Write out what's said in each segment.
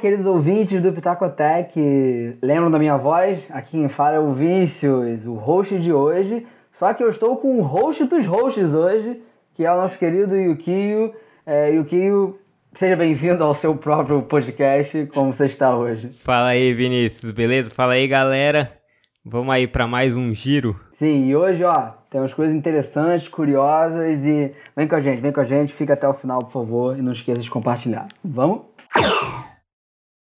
queridos ouvintes do Pitacotec. Lembram da minha voz? Aqui quem fala é o Vinícius, o host de hoje. Só que eu estou com o host dos hosts hoje, que é o nosso querido Yukio. É, Yukio, seja bem-vindo ao seu próprio podcast. Como você está hoje? Fala aí, Vinícius, beleza? Fala aí, galera. Vamos aí para mais um giro. Sim, e hoje, ó, temos coisas interessantes, curiosas e vem com a gente, vem com a gente, fica até o final, por favor, e não esqueça de compartilhar. Vamos?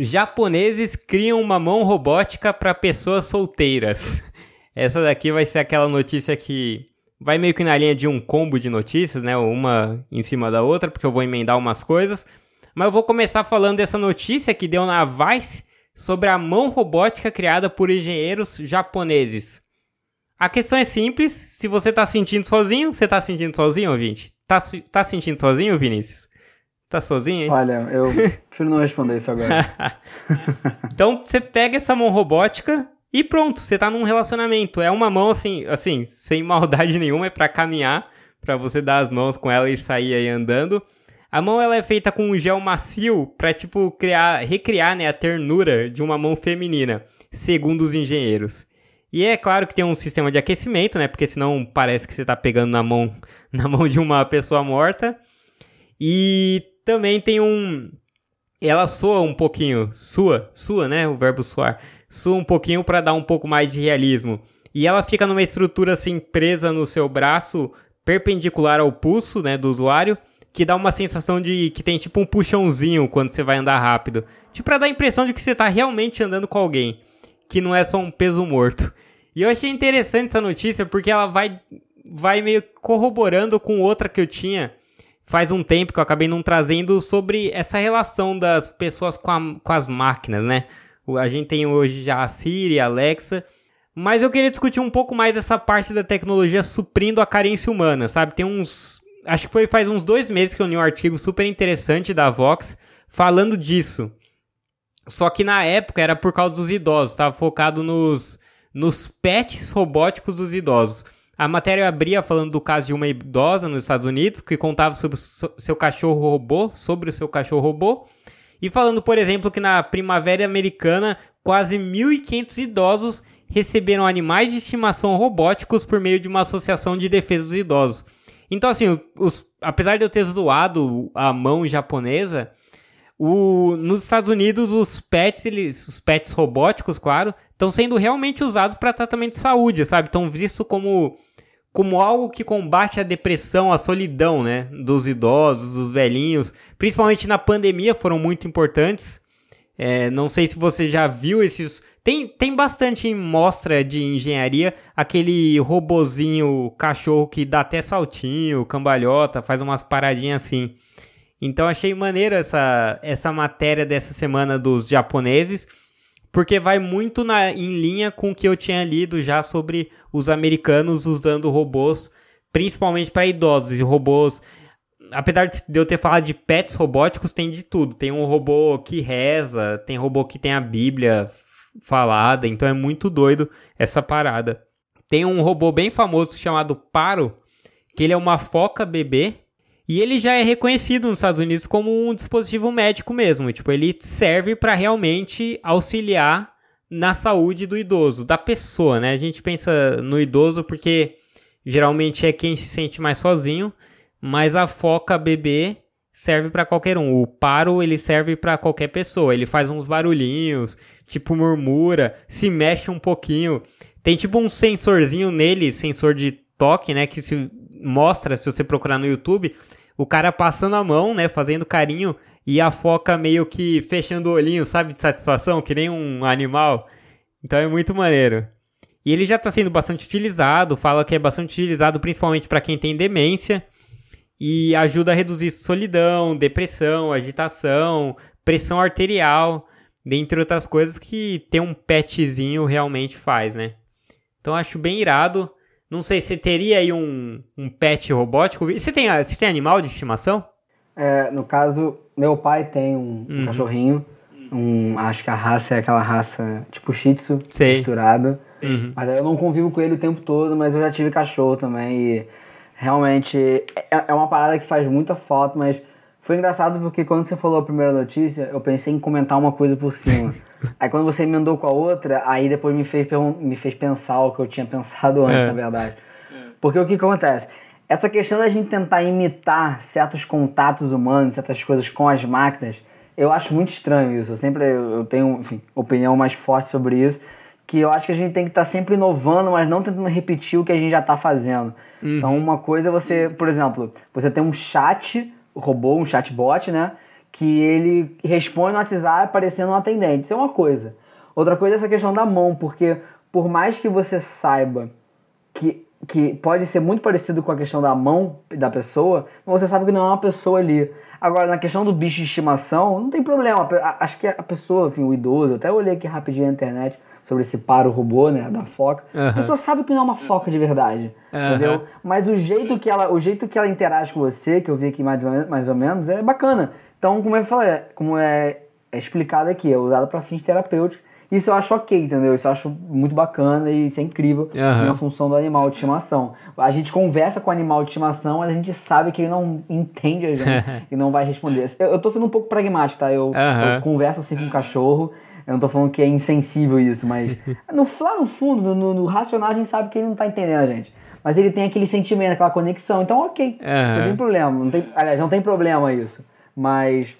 Japoneses criam uma mão robótica para pessoas solteiras. Essa daqui vai ser aquela notícia que vai meio que na linha de um combo de notícias, né? Uma em cima da outra, porque eu vou emendar umas coisas. Mas eu vou começar falando dessa notícia que deu na Vice sobre a mão robótica criada por engenheiros japoneses. A questão é simples, se você tá sentindo sozinho, você tá sentindo sozinho, ouvinte? Tá, tá sentindo sozinho, Vinícius? Tá sozinho, hein? Olha, eu prefiro não responder isso agora. então, você pega essa mão robótica e pronto, você tá num relacionamento. É uma mão assim, assim, sem maldade nenhuma, é para caminhar, para você dar as mãos com ela e sair aí andando. A mão ela é feita com um gel macio para tipo criar, recriar, né, a ternura de uma mão feminina, segundo os engenheiros. E é claro que tem um sistema de aquecimento, né, porque senão parece que você tá pegando na mão na mão de uma pessoa morta. E também tem um ela soa um pouquinho, sua, sua, né, o verbo soar. Sua um pouquinho para dar um pouco mais de realismo. E ela fica numa estrutura assim presa no seu braço, perpendicular ao pulso, né, do usuário que dá uma sensação de que tem tipo um puxãozinho quando você vai andar rápido. Tipo, pra dar a impressão de que você tá realmente andando com alguém, que não é só um peso morto. E eu achei interessante essa notícia porque ela vai, vai meio corroborando com outra que eu tinha faz um tempo que eu acabei não trazendo sobre essa relação das pessoas com, a, com as máquinas, né? A gente tem hoje já a Siri, a Alexa. Mas eu queria discutir um pouco mais essa parte da tecnologia suprindo a carência humana, sabe? Tem uns, acho que foi faz uns dois meses que eu li um artigo super interessante da Vox falando disso. Só que na época era por causa dos idosos, estava focado nos, nos pets robóticos dos idosos. A matéria abria falando do caso de uma idosa nos Estados Unidos que contava sobre o seu cachorro robô, sobre o seu cachorro robô, e falando, por exemplo, que na primavera americana quase 1.500 idosos receberam animais de estimação robóticos por meio de uma associação de defesa dos idosos. Então, assim, os, apesar de eu ter zoado a mão japonesa, o, nos Estados Unidos os pets, eles, os pets robóticos, claro, estão sendo realmente usados para tratamento de saúde, sabe? Estão vistos como como algo que combate a depressão, a solidão, né, dos idosos, dos velhinhos, principalmente na pandemia foram muito importantes. É, não sei se você já viu esses tem, tem bastante em mostra de engenharia aquele robozinho cachorro que dá até saltinho, cambalhota, faz umas paradinhas assim. Então achei maneiro essa, essa matéria dessa semana dos japoneses, porque vai muito na, em linha com o que eu tinha lido já sobre os americanos usando robôs, principalmente para idosos, e robôs apesar de eu ter falado de pets robóticos, tem de tudo. Tem um robô que reza, tem robô que tem a Bíblia falada, então é muito doido essa parada. Tem um robô bem famoso chamado Paro, que ele é uma foca bebê e ele já é reconhecido nos Estados Unidos como um dispositivo médico mesmo, tipo, ele serve para realmente auxiliar na saúde do idoso, da pessoa, né? A gente pensa no idoso porque geralmente é quem se sente mais sozinho, mas a foca bebê serve para qualquer um. O paro ele serve para qualquer pessoa. Ele faz uns barulhinhos, tipo murmura, se mexe um pouquinho. Tem tipo um sensorzinho nele, sensor de toque, né, que se mostra se você procurar no YouTube, o cara passando a mão, né, fazendo carinho e a foca meio que fechando o olhinho, sabe, de satisfação, que nem um animal. Então é muito maneiro. E ele já está sendo bastante utilizado, fala que é bastante utilizado principalmente para quem tem demência e ajuda a reduzir solidão, depressão, agitação, pressão arterial dentre outras coisas que ter um petzinho realmente faz, né? Então acho bem irado. Não sei, você teria aí um, um pet robótico? Você tem, você tem animal de estimação? É, no caso, meu pai tem um, uhum. um cachorrinho. Um, acho que a raça é aquela raça tipo Shih Tzu, Sei. misturado. Uhum. Mas eu não convivo com ele o tempo todo, mas eu já tive cachorro também. E realmente é, é uma parada que faz muita falta, mas Foi engraçado porque quando você falou a primeira notícia, eu pensei em comentar uma coisa por cima. aí quando você emendou com a outra, aí depois me fez, me fez pensar o que eu tinha pensado antes, é. na verdade. Porque o que acontece? Essa questão da gente tentar imitar certos contatos humanos, certas coisas com as máquinas, eu acho muito estranho isso. Eu sempre eu tenho, enfim, opinião mais forte sobre isso, que eu acho que a gente tem que estar tá sempre inovando, mas não tentando repetir o que a gente já está fazendo. Uhum. Então, uma coisa é você, por exemplo, você tem um chat robô, um chatbot, né? Que ele responde no WhatsApp parecendo um atendente. Isso é uma coisa. Outra coisa é essa questão da mão, porque por mais que você saiba que, que pode ser muito parecido com a questão da mão da pessoa, você sabe que não é uma pessoa ali. Agora, na questão do bicho de estimação, não tem problema. Acho que a pessoa, enfim, o idoso, até olhei aqui rapidinho na internet sobre esse paro robô, né, da foca. Uhum. A pessoa sabe que não é uma foca de verdade, uhum. entendeu? Mas o jeito que ela, o jeito que ela interage com você, que eu vi aqui mais, mais ou menos, é bacana. Então, como eu falei, como é, é explicado aqui, é usado para fins terapêuticos. Isso eu acho ok, entendeu? Isso eu acho muito bacana e isso é incrível uhum. na função do animal de estimação. A gente conversa com o animal de estimação, mas a gente sabe que ele não entende a gente e não vai responder. Eu, eu tô sendo um pouco pragmático, tá? Eu, eu converso assim com o cachorro eu não tô falando que é insensível isso, mas no, lá no fundo, no, no, no, racional, a gente sabe que ele não tá entendendo a gente. Mas ele tem aquele sentimento, aquela conexão, então ok, uhum. não tem problema. Não tem, aliás, não tem problema isso. Mas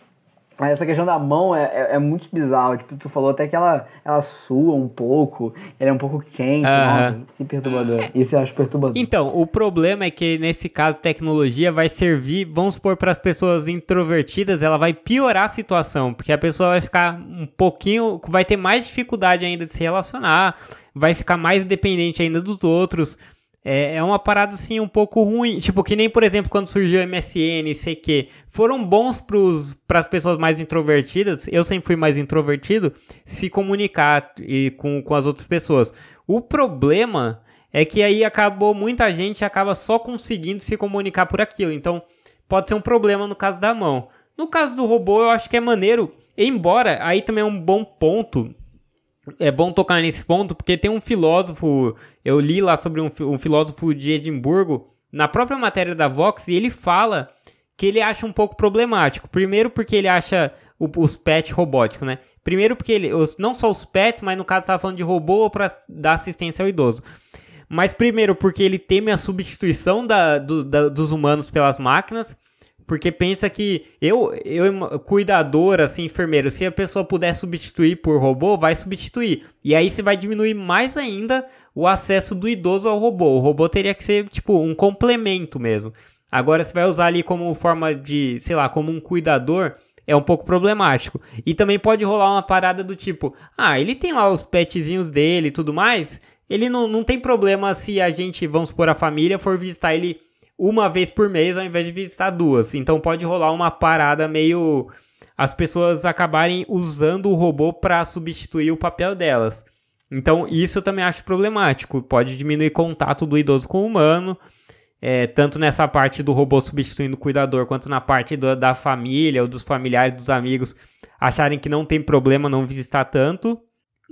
mas essa questão da mão é, é, é, muito bizarro. Tipo, tu falou até que ela, ela sua um pouco, ela é um pouco quente. Nossa, que perturbador. É. Isso eu acho perturbador. Então, o problema é que nesse caso, tecnologia vai servir, vamos supor, para as pessoas introvertidas, ela vai piorar a situação, porque a pessoa vai ficar um pouquinho, vai ter mais dificuldade ainda de se relacionar, vai ficar mais dependente ainda dos outros. É, é uma parada assim um pouco ruim. Tipo, que nem, por exemplo, quando surgiu o MSN, sei que foram bons para as pessoas mais introvertidas. Eu sempre fui mais introvertido, se comunicar e, com, com as outras pessoas. O problema é que aí acabou, muita gente acaba só conseguindo se comunicar por aquilo. Então, pode ser um problema no caso da mão. No caso do robô, eu acho que é maneiro. Embora, aí também é um bom ponto é bom tocar nesse ponto porque tem um filósofo, eu li lá sobre um, um, filósofo de Edimburgo, na própria matéria da Vox, e ele fala que ele acha um pouco problemático. Primeiro porque ele acha o, os pets robóticos, né? Primeiro porque ele, os, não só os pets, mas no caso estava falando de robô para dar assistência ao idoso. Mas primeiro porque ele teme a substituição da, do, da, dos humanos pelas máquinas porque pensa que eu, eu cuidador, assim, enfermeiro, se a pessoa puder substituir por robô, vai substituir. E aí você vai diminuir mais ainda o acesso do idoso ao robô. O robô teria que ser, tipo, um complemento mesmo. Agora você vai usar ali como forma de, sei lá, como um cuidador, é um pouco problemático. E também pode rolar uma parada do tipo, ah, ele tem lá os petzinhos dele e tudo mais, ele não, não tem problema se a gente, vamos supor, a família for visitar ele uma vez por mês ao invés de visitar duas. Então pode rolar uma parada meio as pessoas acabarem usando o robô para substituir o papel delas. Então isso eu também acho problemático. Pode diminuir contato do idoso com o humano, é, tanto nessa parte do robô substituindo o cuidador, quanto na parte do, da família ou dos familiares, dos amigos, acharem que não tem problema não visitar tanto.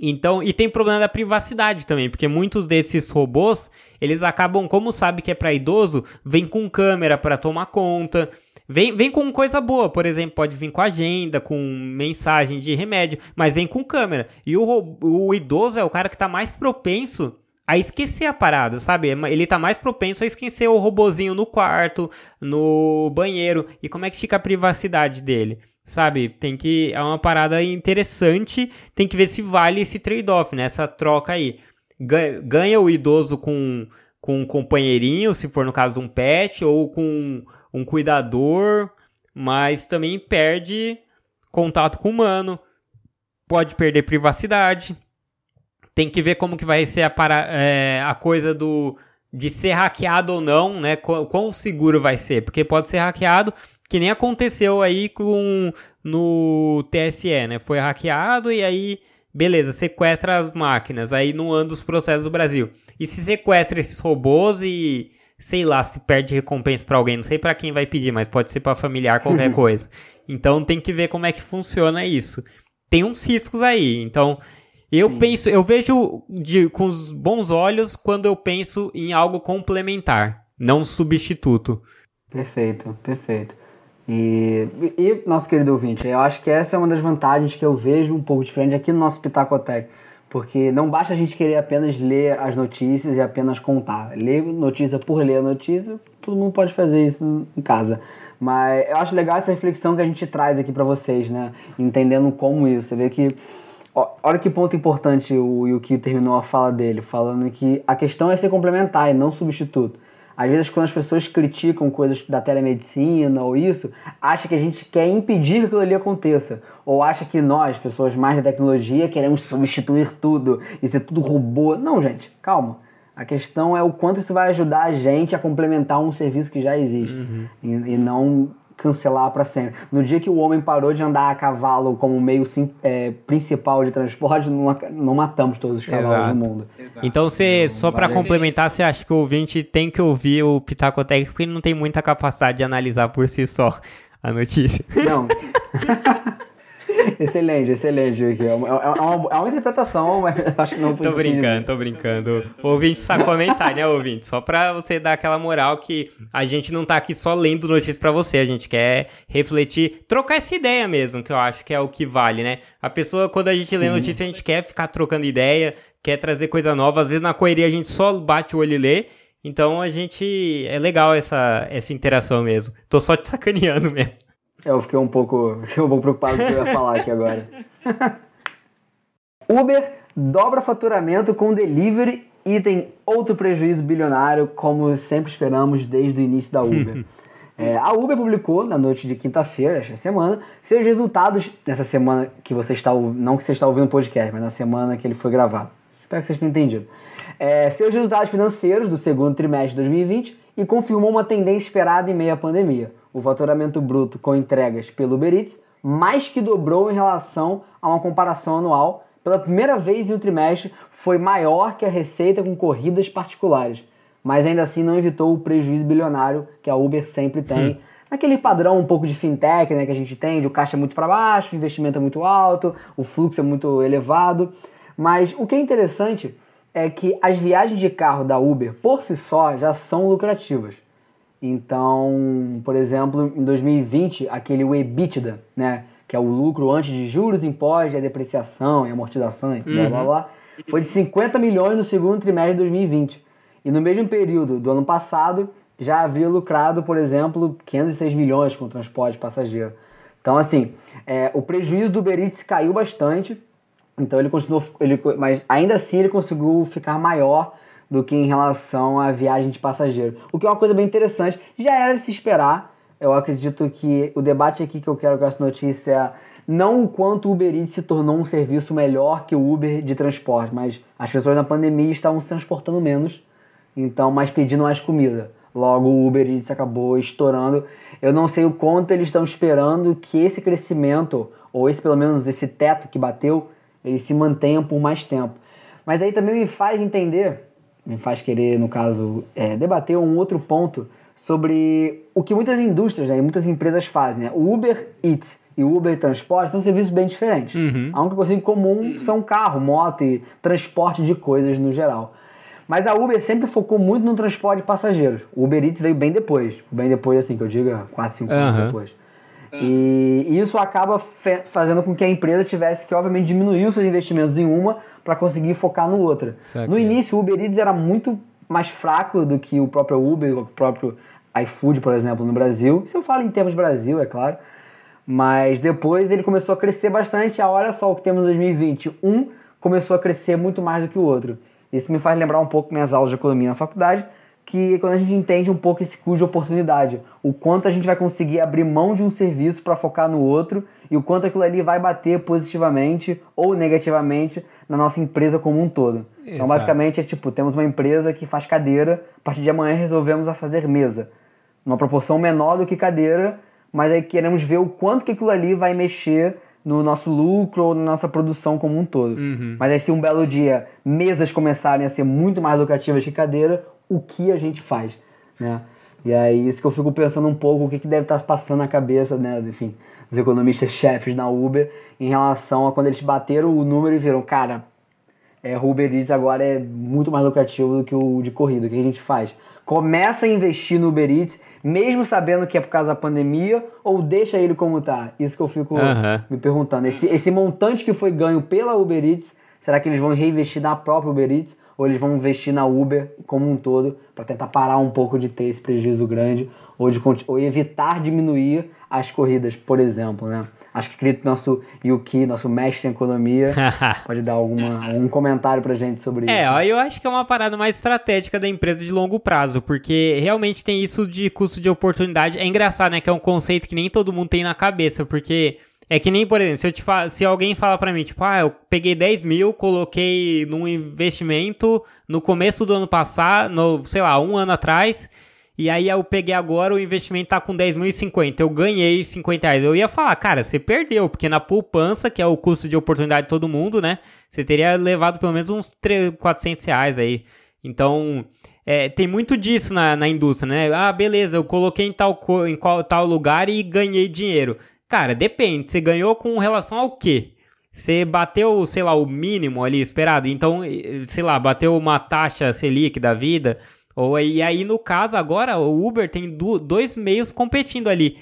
Então, e tem problema da privacidade também, porque muitos desses robôs, eles acabam, como sabe que é para idoso, vem com câmera para tomar conta. Vem, vem com coisa boa, por exemplo, pode vir com agenda, com mensagem de remédio, mas vem com câmera. E o, o idoso é o cara que tá mais propenso a esquecer a parada, sabe? Ele tá mais propenso a esquecer o robozinho no quarto, no banheiro. E como é que fica a privacidade dele? Sabe? Tem que. É uma parada interessante. Tem que ver se vale esse trade-off, né? Essa troca aí ganha o idoso com, com um companheirinho, se for no caso um pet, ou com um cuidador, mas também perde contato com o humano, pode perder privacidade. Tem que ver como que vai ser a, para, é, a coisa do de ser hackeado ou não, né? Quão, quão seguro vai ser, porque pode ser hackeado, que nem aconteceu aí com no TSE, né? Foi hackeado e aí Beleza, sequestra as máquinas, aí não anda os processos do Brasil. E se sequestra esses robôs e, sei lá, se perde recompensa para alguém, não sei para quem vai pedir, mas pode ser para familiar, qualquer coisa. Então tem que ver como é que funciona isso. Tem uns riscos aí, então eu Sim. penso, eu vejo de, com os bons olhos quando eu penso em algo complementar, não substituto. Perfeito, perfeito. E, e, nosso querido ouvinte, eu acho que essa é uma das vantagens que eu vejo um pouco diferente aqui no nosso Pitacotec. Porque não basta a gente querer apenas ler as notícias e apenas contar. Ler notícia por ler notícia, todo mundo pode fazer isso em casa. Mas eu acho legal essa reflexão que a gente traz aqui para vocês, né? Entendendo como isso. Você vê que. Olha que ponto importante o Yuki terminou a fala dele, falando que a questão é ser complementar e não substituto. Às vezes, quando as pessoas criticam coisas da telemedicina ou isso, acha que a gente quer impedir que aquilo ali aconteça. Ou acha que nós, pessoas mais da tecnologia, queremos substituir tudo e ser tudo robô. Não, gente, calma. A questão é o quanto isso vai ajudar a gente a complementar um serviço que já existe. Uhum. E, e, não cancelar para sempre. No dia que o homem parou de andar a cavalo como meio sim, é, principal de transporte, não, não, matamos todos os cavalos Exato. do mundo. Exato. Então, você, só para complementar, você acha que o ouvinte tem que ouvir o Pitaco Técnico porque ele não tem muita capacidade de analisar por si só a notícia? Não. excelente, excelente. É uma, é, uma, é uma interpretação, mas acho que não Tô brincando, tô brincando. O ouvinte sacou a mensagem, né, ouvinte? Só pra você dar aquela moral que a gente não tá aqui só lendo notícias pra você, a gente quer refletir, trocar essa ideia mesmo, que eu acho que é o que vale, né? A pessoa, quando a gente lê notícia, a gente quer ficar trocando ideia, quer trazer coisa nova. Às vezes na correria a gente só bate o olho e lê. Então a gente. É legal essa, essa interação mesmo. Tô só te sacaneando mesmo. Eu fiquei um pouco, fiquei um pouco preocupado com o que eu ia falar aqui agora. Uber dobra faturamento com delivery e tem outro prejuízo bilionário, como sempre esperamos desde o início da Uber. é, a Uber publicou na noite de quinta-feira, esta semana, seus resultados nessa semana que você está não que você está ouvindo o podcast, mas na semana que ele foi gravado. Espero que vocês tenham entendido. É, seus resultados financeiros do segundo trimestre de 2020 e confirmou uma tendência esperada em meio à pandemia o faturamento bruto com entregas pelo Uber Eats mais que dobrou em relação a uma comparação anual. Pela primeira vez em um trimestre, foi maior que a receita com corridas particulares, mas ainda assim não evitou o prejuízo bilionário que a Uber sempre tem. Hum. Aquele padrão um pouco de fintech né, que a gente tem, de o caixa é muito para baixo, o investimento é muito alto, o fluxo é muito elevado. Mas o que é interessante é que as viagens de carro da Uber, por si só, já são lucrativas. Então, por exemplo, em 2020, aquele EBITDA, né, que é o lucro antes de juros, impostos, e depreciação e amortização, e blá, blá, uhum. blá, foi de 50 milhões no segundo trimestre de 2020. E no mesmo período do ano passado, já havia lucrado, por exemplo, 506 milhões com transporte passageiro. Então, assim, é, o prejuízo do Uber Eats caiu bastante, então ele continuou, ele, mas ainda assim ele conseguiu ficar maior do que em relação à viagem de passageiro. O que é uma coisa bem interessante, já era de se esperar. Eu acredito que o debate aqui que eu quero com essa notícia é não o quanto o Uber Eats se tornou um serviço melhor que o Uber de transporte, mas as pessoas na pandemia estavam se transportando menos, então mais pedindo mais comida. Logo o Uber Eats acabou estourando. Eu não sei o quanto eles estão esperando que esse crescimento, ou esse pelo menos esse teto que bateu, ele se mantenha por mais tempo. Mas aí também me faz entender me faz querer, no caso, é, debater um outro ponto sobre o que muitas indústrias né, e muitas empresas fazem. Né? O Uber Eats e o Uber Transporte são serviços bem diferentes. Uhum. A única coisa em comum são carro, moto e transporte de coisas no geral. Mas a Uber sempre focou muito no transporte de passageiros. O Uber Eats veio bem depois. Bem depois, assim, que eu diga 4, 5 anos uhum. depois. E isso acaba fazendo com que a empresa tivesse que, obviamente, diminuir os seus investimentos em uma para conseguir focar no outra. No início, o Uber Eats era muito mais fraco do que o próprio Uber, o próprio iFood, por exemplo, no Brasil. Isso eu falo em termos de Brasil, é claro. Mas depois ele começou a crescer bastante. A olha só o que temos em 2020. Um começou a crescer muito mais do que o outro. Isso me faz lembrar um pouco minhas aulas de economia na faculdade, que quando a gente entende um pouco esse custo de oportunidade, o quanto a gente vai conseguir abrir mão de um serviço para focar no outro e o quanto aquilo ali vai bater positivamente ou negativamente na nossa empresa como um todo. Então, Exato. Então, basicamente, é tipo, temos uma empresa que faz cadeira, a partir de amanhã resolvemos a fazer mesa. Uma proporção menor do que cadeira, mas aí queremos ver o quanto que aquilo ali vai mexer no nosso lucro ou na nossa produção como um todo. Uhum. Mas aí se um belo dia mesas começarem a ser muito mais lucrativas que cadeira, o que a gente faz, né? E aí isso que eu fico pensando um pouco o que, que deve estar passando na cabeça, né, enfim, dos economistas chefes na Uber em relação a quando eles bateram o número e viram, cara, é, o Uber Eats agora é muito mais lucrativo do que o de corrida. O que a gente faz? Começa a investir no Uber Eats, mesmo sabendo que é por causa da pandemia, ou deixa ele como tá? Isso que eu fico uhum. me perguntando. Esse, esse montante que foi ganho pela Uber Eats, será que eles vão reinvestir na própria Uber Eats? Ou eles vão investir na Uber como um todo para tentar parar um pouco de ter esse prejuízo grande ou, de, ou evitar diminuir as corridas, por exemplo, né? Acho que acredito nosso Yuki, nosso mestre em economia, pode dar alguma, um comentário pra gente sobre é, isso. É, eu acho que é uma parada mais estratégica da empresa de longo prazo, porque realmente tem isso de custo de oportunidade. É engraçado, né? Que é um conceito que nem todo mundo tem na cabeça, porque é que nem, por exemplo, se, eu te fa... se alguém fala para mim, tipo, ah, eu peguei 10 mil, coloquei num investimento no começo do ano passado, no, sei lá, um ano atrás, e aí eu peguei agora, o investimento tá com 10.050, eu ganhei 50 reais. Eu ia falar, cara, você perdeu, porque na poupança, que é o custo de oportunidade de todo mundo, né? Você teria levado pelo menos uns 300, 400 reais aí. Então, é, tem muito disso na, na indústria, né? Ah, beleza, eu coloquei em tal, em qual, tal lugar e ganhei dinheiro. Cara, depende. Você ganhou com relação ao quê? Você bateu, sei lá, o mínimo ali esperado. Então, sei lá, bateu uma taxa Selic da vida ou e aí, no caso, agora o Uber tem do, dois meios competindo ali.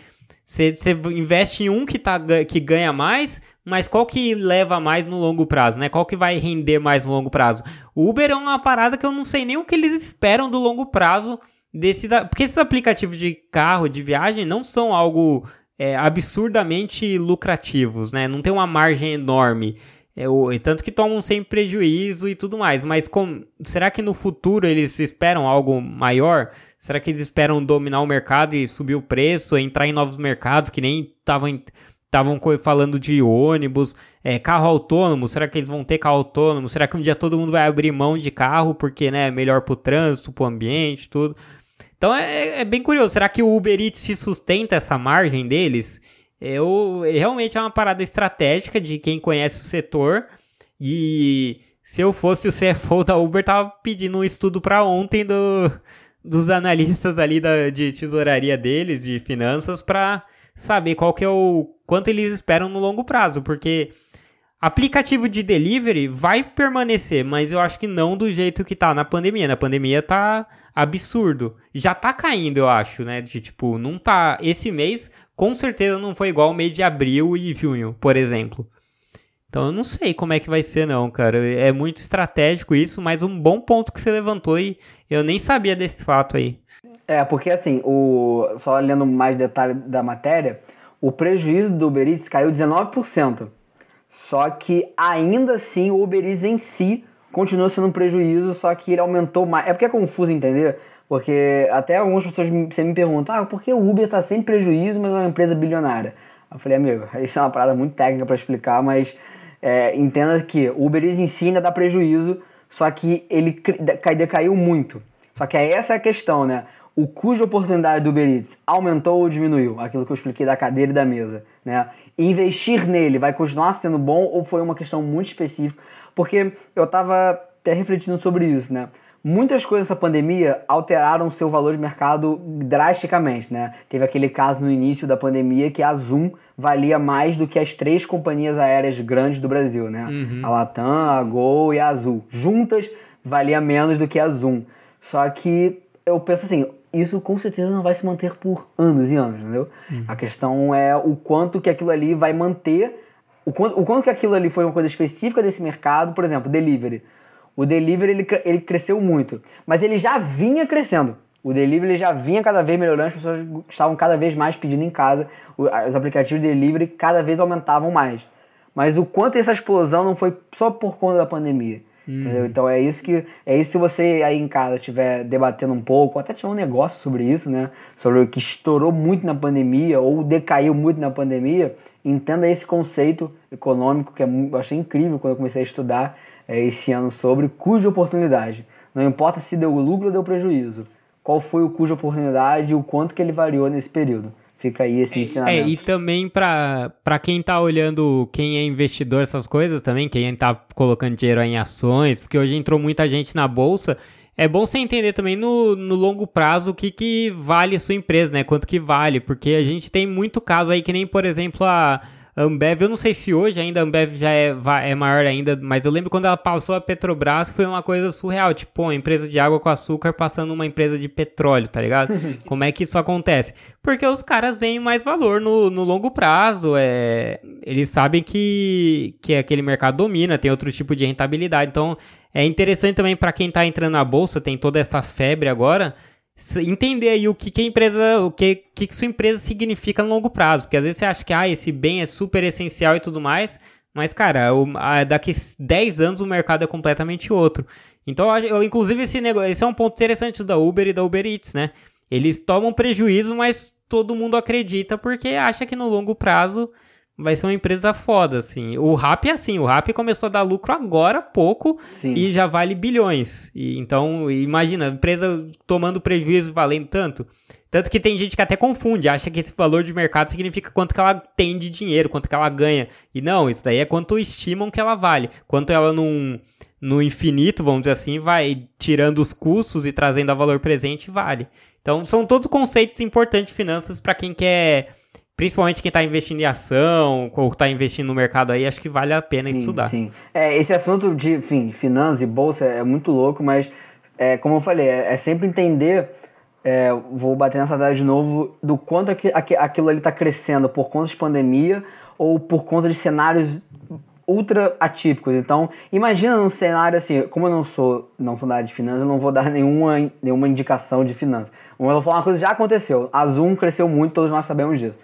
Você investe em um que, tá, que ganha mais, mas qual que leva mais no longo prazo, né? Qual que vai render mais no longo prazo? O Uber é uma parada que eu não sei nem o que eles esperam do longo prazo desses. Porque esses aplicativos de carro, de viagem, não são algo é, absurdamente lucrativos, né? Não tem uma margem enorme. É, o, tanto que tomam sem prejuízo e tudo mais. Mas com, será que no futuro eles esperam algo maior? Será que eles esperam dominar o mercado e subir o preço, entrar em novos mercados que nem estavam estavam falando de ônibus, é, carro autônomo, será que eles vão ter carro autônomo? Será que um dia todo mundo vai abrir mão de carro porque né, é melhor para o trânsito, para o ambiente, tudo? Então é, é, bem curioso, será que o Uber Eats se sustenta essa margem deles? eu realmente é uma parada estratégica de quem conhece o setor. E se eu fosse o CFO da Uber, tava pedindo um estudo para ontem do, dos analistas ali da, de tesouraria deles, de finanças, para saber qual que é o quanto eles esperam no longo prazo, porque aplicativo de delivery vai permanecer, mas eu acho que não do jeito que tá na pandemia. Na pandemia tá absurdo. Já tá caindo, eu acho, né? De tipo, não tá esse mês com certeza não foi igual o mês de abril e junho, por exemplo. Então eu não sei como é que vai ser não, cara. É muito estratégico isso, mas um bom ponto que você levantou e eu nem sabia desse fato aí. É, porque assim, o só lendo mais detalhe da matéria, o prejuízo do Uber Eats caiu 19%. Só que ainda assim o Uber Eats em si continua sendo um prejuízo, só que ele aumentou mais. É porque é confuso entender, porque até algumas pessoas sempre me perguntam, ah, por que o Uber está sem prejuízo, mas é uma empresa bilionária? Eu falei, amigo, isso é uma parada muito técnica para explicar, mas é, entenda que o Uber Eats em si ainda dá prejuízo, só que ele decaiu muito. Só que essa é a questão, né? O custo de oportunidade do Uber Eats aumentou ou diminuiu? Aquilo que eu expliquei da cadeira e da mesa, né? Investir nele vai continuar sendo bom ou foi uma questão muito específica? Porque eu estava até refletindo sobre isso, né? muitas coisas dessa pandemia alteraram o seu valor de mercado drasticamente, né? Teve aquele caso no início da pandemia que a Zoom valia mais do que as três companhias aéreas grandes do Brasil, né? Uhum. A Latam, a Gol e a Azul. Juntas valia menos do que a Zoom. Só que eu penso assim, isso com certeza não vai se manter por anos e anos, entendeu? Uhum. A questão é o quanto que aquilo ali vai manter, o quanto, o quanto que aquilo ali foi uma coisa específica desse mercado, por exemplo, delivery o delivery ele, ele cresceu muito, mas ele já vinha crescendo. O delivery já vinha cada vez melhorando, as pessoas estavam cada vez mais pedindo em casa, os aplicativos de delivery cada vez aumentavam mais. Mas o quanto essa explosão não foi só por conta da pandemia. Hum. Então é isso que é isso se você aí em casa estiver debatendo um pouco, ou até tiver um negócio sobre isso, né? Sobre o que estourou muito na pandemia ou decaiu muito na pandemia, entenda esse conceito econômico que é, eu achei incrível quando eu comecei a estudar é, esse ano sobre cuja oportunidade. Não importa se deu lucro ou deu prejuízo. Qual foi o cuja oportunidade e o quanto que ele variou nesse período. Fica aí esse é, ensinamento. É, e também para quem tá olhando, quem é investidor, essas coisas também, quem tá colocando dinheiro em ações, porque hoje entrou muita gente na bolsa, é bom você entender também no, no longo prazo o que, que vale a sua empresa, né? Quanto que vale, porque a gente tem muito caso aí que nem, por exemplo, a A Ambev, eu não sei se hoje ainda a Ambev já é, é maior ainda, mas eu lembro quando ela passou a Petrobras, foi uma coisa surreal. Tipo, uma empresa de água com açúcar passando uma empresa de petróleo, tá ligado? Como é que isso acontece? Porque os caras veem mais valor no, no longo prazo. É, eles sabem que, que aquele mercado domina, tem outro tipo de rentabilidade. Então, é interessante também para quem tá entrando na bolsa, tem toda essa febre agora entender aí o que, que a empresa, o que, que, que sua empresa significa no longo prazo. Porque às vezes você acha que ah, esse bem é super essencial e tudo mais, mas, cara, o, a, daqui 10 anos o mercado é completamente outro. Então, eu, inclusive, esse, negócio, esse é um ponto interessante da Uber e da Uber Eats, né? Eles tomam prejuízo, mas todo mundo acredita porque acha que no longo prazo vai ser uma empresa foda, assim. O Rap é assim, o Rap começou a dar lucro agora pouco Sim. e já vale bilhões. E, então, imagina, empresa tomando prejuízo valendo tanto. Tanto que tem gente que até confunde, acha que esse valor de mercado significa quanto que ela tem de dinheiro, quanto que ela ganha. E não, isso daí é quanto estimam que ela vale. Quanto ela num, no infinito, vamos dizer assim, vai tirando os custos e trazendo a valor presente, vale. Então, são todos conceitos importantes de finanças para quem quer principalmente quem está investindo em ação ou está investindo no mercado aí, acho que vale a pena sim, estudar. Sim. É, esse assunto de, enfim, finanças e bolsa é muito louco, mas é, como eu falei, é, é sempre entender. É, vou bater nessa idade de novo do quanto aquilo ali está crescendo por conta de pandemia ou por conta de cenários ultra atípicos. Então, imagina num cenário assim, como eu não sou não sou da área de finanças, eu não vou dar nenhuma, nenhuma indicação de finanças. Eu vou falar uma coisa que já aconteceu. A Zoom cresceu muito, todos nós sabemos disso.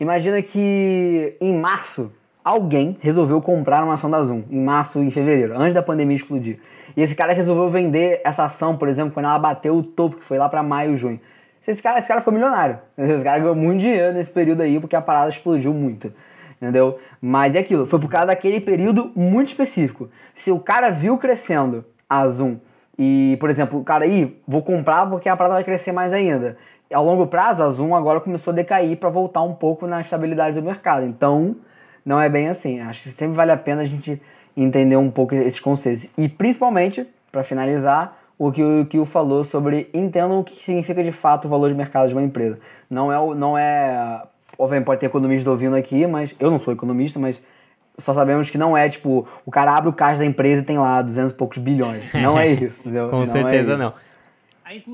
Imagina que em março alguém resolveu comprar uma ação da Zoom, em março e fevereiro, antes da pandemia explodir. E esse cara resolveu vender essa ação, por exemplo, quando ela bateu o topo, que foi lá para maio, junho. Esse cara, esse cara foi milionário. Esse cara ganhou muito dinheiro nesse período aí, porque a parada explodiu muito. Entendeu? Mas é aquilo, foi por causa daquele período muito específico. Se o cara viu crescendo a Zoom e, por exemplo, o cara aí, vou comprar porque a parada vai crescer mais ainda ao longo prazo, a Zoom agora começou a decair para voltar um pouco na estabilidade do mercado. Então, não é bem assim. Acho que sempre vale a pena a gente entender um pouco esses conceitos. E principalmente, para finalizar, o que o Kio falou sobre entendam o que significa de fato o valor de mercado de uma empresa. Não é, não é obviamente pode ter economistas ouvindo aqui, mas eu não sou economista, mas só sabemos que não é tipo, o cara abre o caixa da empresa e tem lá 200 e poucos bilhões. Não é isso, entendeu? Com não é certeza é não.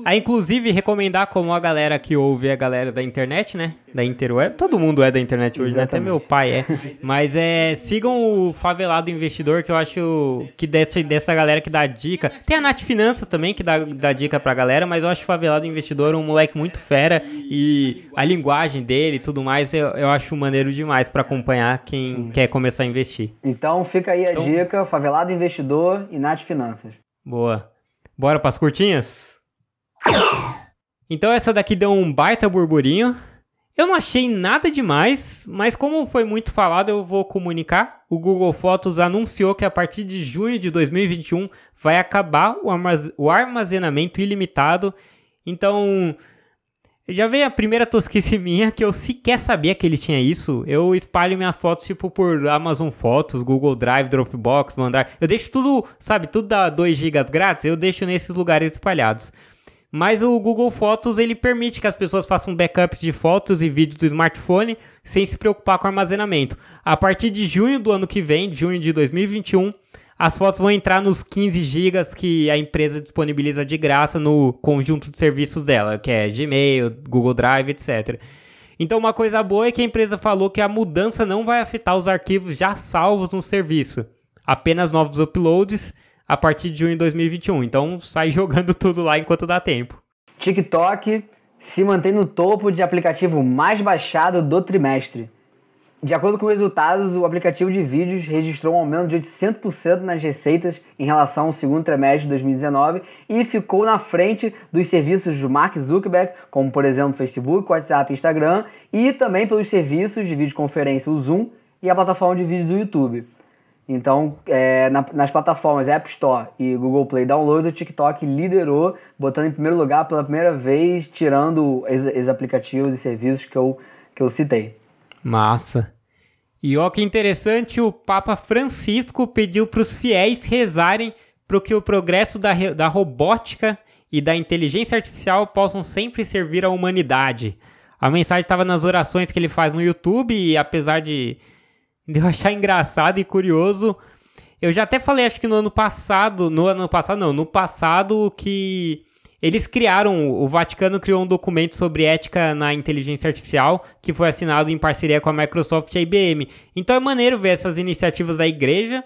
A inclusive recomendar como a galera que ouve é a galera da internet, né? Da interweb. Todo mundo é da internet hoje, Exatamente. né? Até meu pai é. Mas é, sigam o Favelado Investidor, que eu acho que dessa, dessa galera que dá dica. Tem a Nath Finanças também, que dá, dá dica pra galera, mas eu acho o Favelado Investidor um moleque muito fera e a linguagem dele e tudo mais, eu, eu acho maneiro demais para acompanhar quem Sim. quer começar a investir. Então fica aí a então, dica, Favelado Investidor e Nath Finanças. Boa. Bora pras curtinhas? Então essa daqui deu um baita burburinho. Eu não achei nada demais, mas como foi muito falado, eu vou comunicar. O Google Fotos anunciou que a partir de junho de 2021 vai acabar o armazenamento ilimitado. Então, já veio a primeira tosquice minha que eu sequer sabia que ele tinha isso. Eu espalho minhas fotos tipo por Amazon Fotos, Google Drive, Dropbox, Mandar. Eu deixo tudo, sabe, tudo dá 2 GB grátis, eu deixo nesses lugares espalhados. Mas o Google Fotos ele permite que as pessoas façam backups de fotos e vídeos do smartphone sem se preocupar com armazenamento. A partir de junho do ano que vem, junho de 2021, as fotos vão entrar nos 15 GB que a empresa disponibiliza de graça no conjunto de serviços dela, que é Gmail, Google Drive, etc. Então, uma coisa boa é que a empresa falou que a mudança não vai afetar os arquivos já salvos no serviço, apenas novos uploads a partir de junho de 2021. Então sai jogando tudo lá enquanto dá tempo. TikTok se mantém no topo de aplicativo mais baixado do trimestre. De acordo com resultados, o aplicativo de vídeos registrou um aumento de 800% nas receitas em relação ao segundo trimestre de 2019 e ficou na frente dos serviços do Mark Zuckerberg, como por exemplo Facebook, WhatsApp e Instagram, e também pelos serviços de videoconferência o Zoom e a plataforma de vídeos do YouTube. Então, é, na, nas plataformas App Store e Google Play Download, o TikTok liderou, botando em primeiro lugar pela primeira vez, tirando os aplicativos e serviços que eu, que eu citei. Massa. E ó que interessante, o Papa Francisco pediu para os fiéis rezarem para que o progresso da, da robótica e da inteligência artificial possam sempre servir à humanidade. A mensagem estava nas orações que ele faz no YouTube e apesar de de eu achar engraçado e curioso. Eu já até falei, acho que no ano passado, no ano passado não, no passado que eles criaram, o Vaticano criou um documento sobre ética na inteligência artificial que foi assinado em parceria com a Microsoft e a IBM. Então é maneiro ver essas iniciativas da igreja.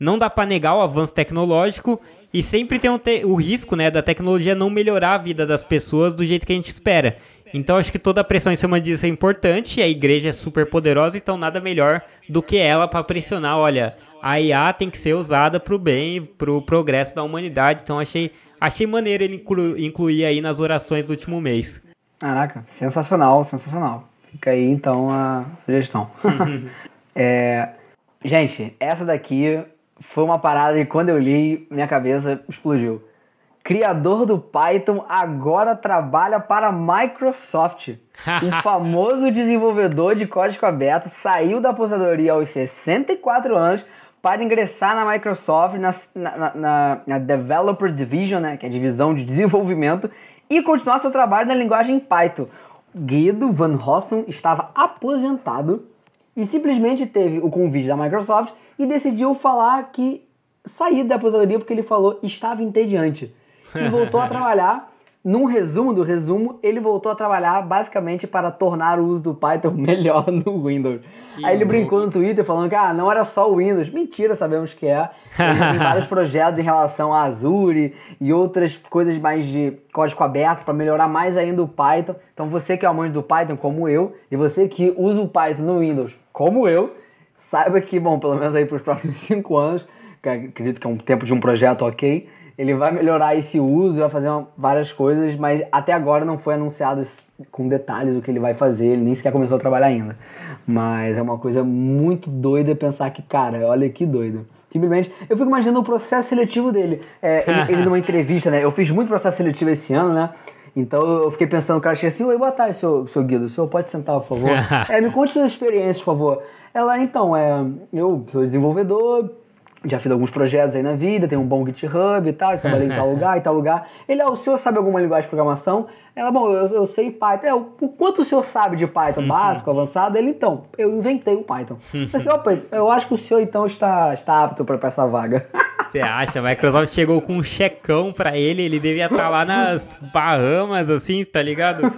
Não dá para negar o avanço tecnológico e sempre tem o, o risco, né, da tecnologia não melhorar a vida das pessoas do jeito que a gente espera. Então acho que toda a pressão em cima disso é importante. A igreja é super poderosa, então nada melhor do que ela para pressionar. Olha, a IA tem que ser usada para o bem, para o progresso da humanidade. Então achei, achei maneiro ele inclu, incluir aí nas orações do último mês. Caraca, sensacional, sensacional. Fica aí então a sugestão. é, gente, essa daqui foi uma parada que quando eu li, minha cabeça explodiu. Criador do Python agora trabalha para a Microsoft. o famoso desenvolvedor de código aberto saiu da aposentadoria aos 64 anos para ingressar na Microsoft, na, na, na, na Developer Division, né, que é a divisão de desenvolvimento, e continuar seu trabalho na linguagem Python. Guido Van Rossum estava aposentado e simplesmente teve o convite da Microsoft e decidiu falar que sair da aposentadoria porque ele falou estava entediante. E voltou a trabalhar num resumo do resumo, ele voltou a trabalhar basicamente para tornar o uso do Python melhor no Windows. Que Aí ele brincou no Twitter falando que ah, não era só o Windows. Mentira, sabemos que é. Ele tem vários projetos em relação a Azure e outras coisas mais de código aberto para melhorar mais ainda o Python. Então você que é amante do Python, como eu, e você que usa o Python no Windows, como eu, saiba que, bom, pelo menos aí para os próximos cinco anos, que acredito que é um tempo de um projeto ok, ele vai melhorar esse uso, vai fazer uma, várias coisas, mas até agora não foi anunciado com detalhes o que ele vai fazer, ele nem sequer começou a trabalhar ainda. Mas é uma coisa muito doida pensar que, cara, olha que doido. Simplesmente, eu fico imaginando o processo seletivo dele. É, ele, ele numa entrevista, né? Eu fiz muito processo seletivo esse ano, né? Então eu fiquei pensando, o cara chega assim, oi, boa tarde, seu, seu Guido, o senhor pode sentar, por favor? é, me conte suas experiências, por favor. Ela, então, é, eu sou desenvolvedor, já fiz alguns projetos aí na vida, tem um bom GitHub e tal, trabalhei em tal lugar e tal lugar. Ele, ah, o senhor sabe alguma linguagem de programação? Ela, bom, eu, eu sei Python. É, o quanto o senhor sabe de Python básico, avançado? Ele, então, eu inventei o Python. Eu disse, opa, eu acho que o senhor então está, está apto para essa vaga. Você acha? A Microsoft chegou com um checão pra ele, ele devia estar tá lá nas Bahamas, assim, tá ligado?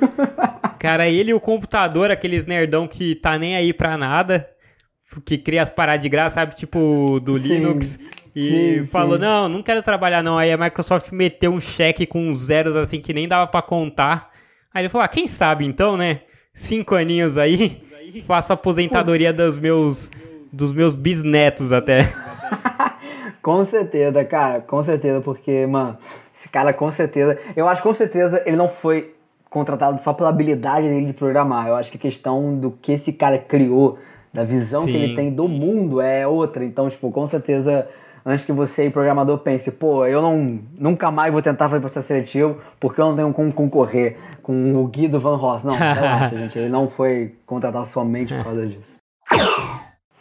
Cara, ele e o computador, aqueles nerdão que tá nem aí pra nada que cria as paradas de graça, sabe? Tipo do sim, Linux. E sim, falou, sim. não, não quero trabalhar não. Aí a Microsoft meteu um cheque com zeros assim que nem dava para contar. Aí ele falou, ah, quem sabe então, né? Cinco aninhos aí, faço aposentadoria dos meus, dos meus bisnetos até. com certeza, cara, com certeza, porque, mano, esse cara com certeza, eu acho com certeza ele não foi contratado só pela habilidade dele de programar. Eu acho que a questão do que esse cara criou da visão Sim. que ele tem do mundo é outra. Então, tipo, com certeza, antes que você aí, programador, pense, pô, eu não, nunca mais vou tentar fazer processo seletivo porque eu não tenho como concorrer com o Guido Van Ross. Não, relaxa, gente. Ele não foi contratado somente por causa disso.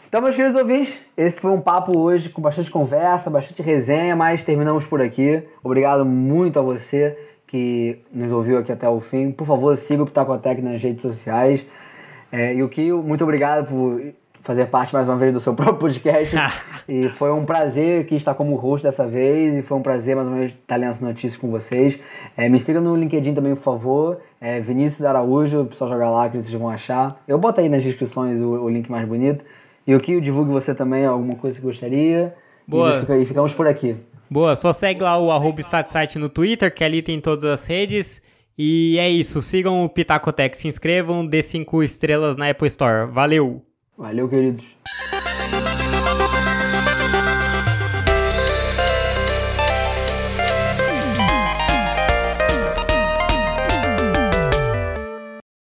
Então, meus queridos ouvintes, esse foi um papo hoje com bastante conversa, bastante resenha, mas terminamos por aqui. Obrigado muito a você que nos ouviu aqui até o fim. Por favor, siga o Pitacotec nas redes sociais. É, e o Kio, muito obrigado por fazer parte mais uma vez do seu próprio podcast. e foi um prazer que estar como host dessa vez. E foi um prazer mais uma vez estar lendo essa notícia com vocês. É, me siga no LinkedIn também, por favor. É, Vinícius Araújo, só jogar lá que vocês vão achar. Eu boto aí nas descrições o, o link mais bonito. E o Kio, divulgue você também alguma coisa que gostaria. Boa. E, ficamos por aqui. Boa, só segue lá o arroba no Twitter, que ali tem todas as redes. E é isso, sigam o Pitacotec, se inscrevam, dê 5 estrelas na Apple Store. Valeu! Valeu, queridos!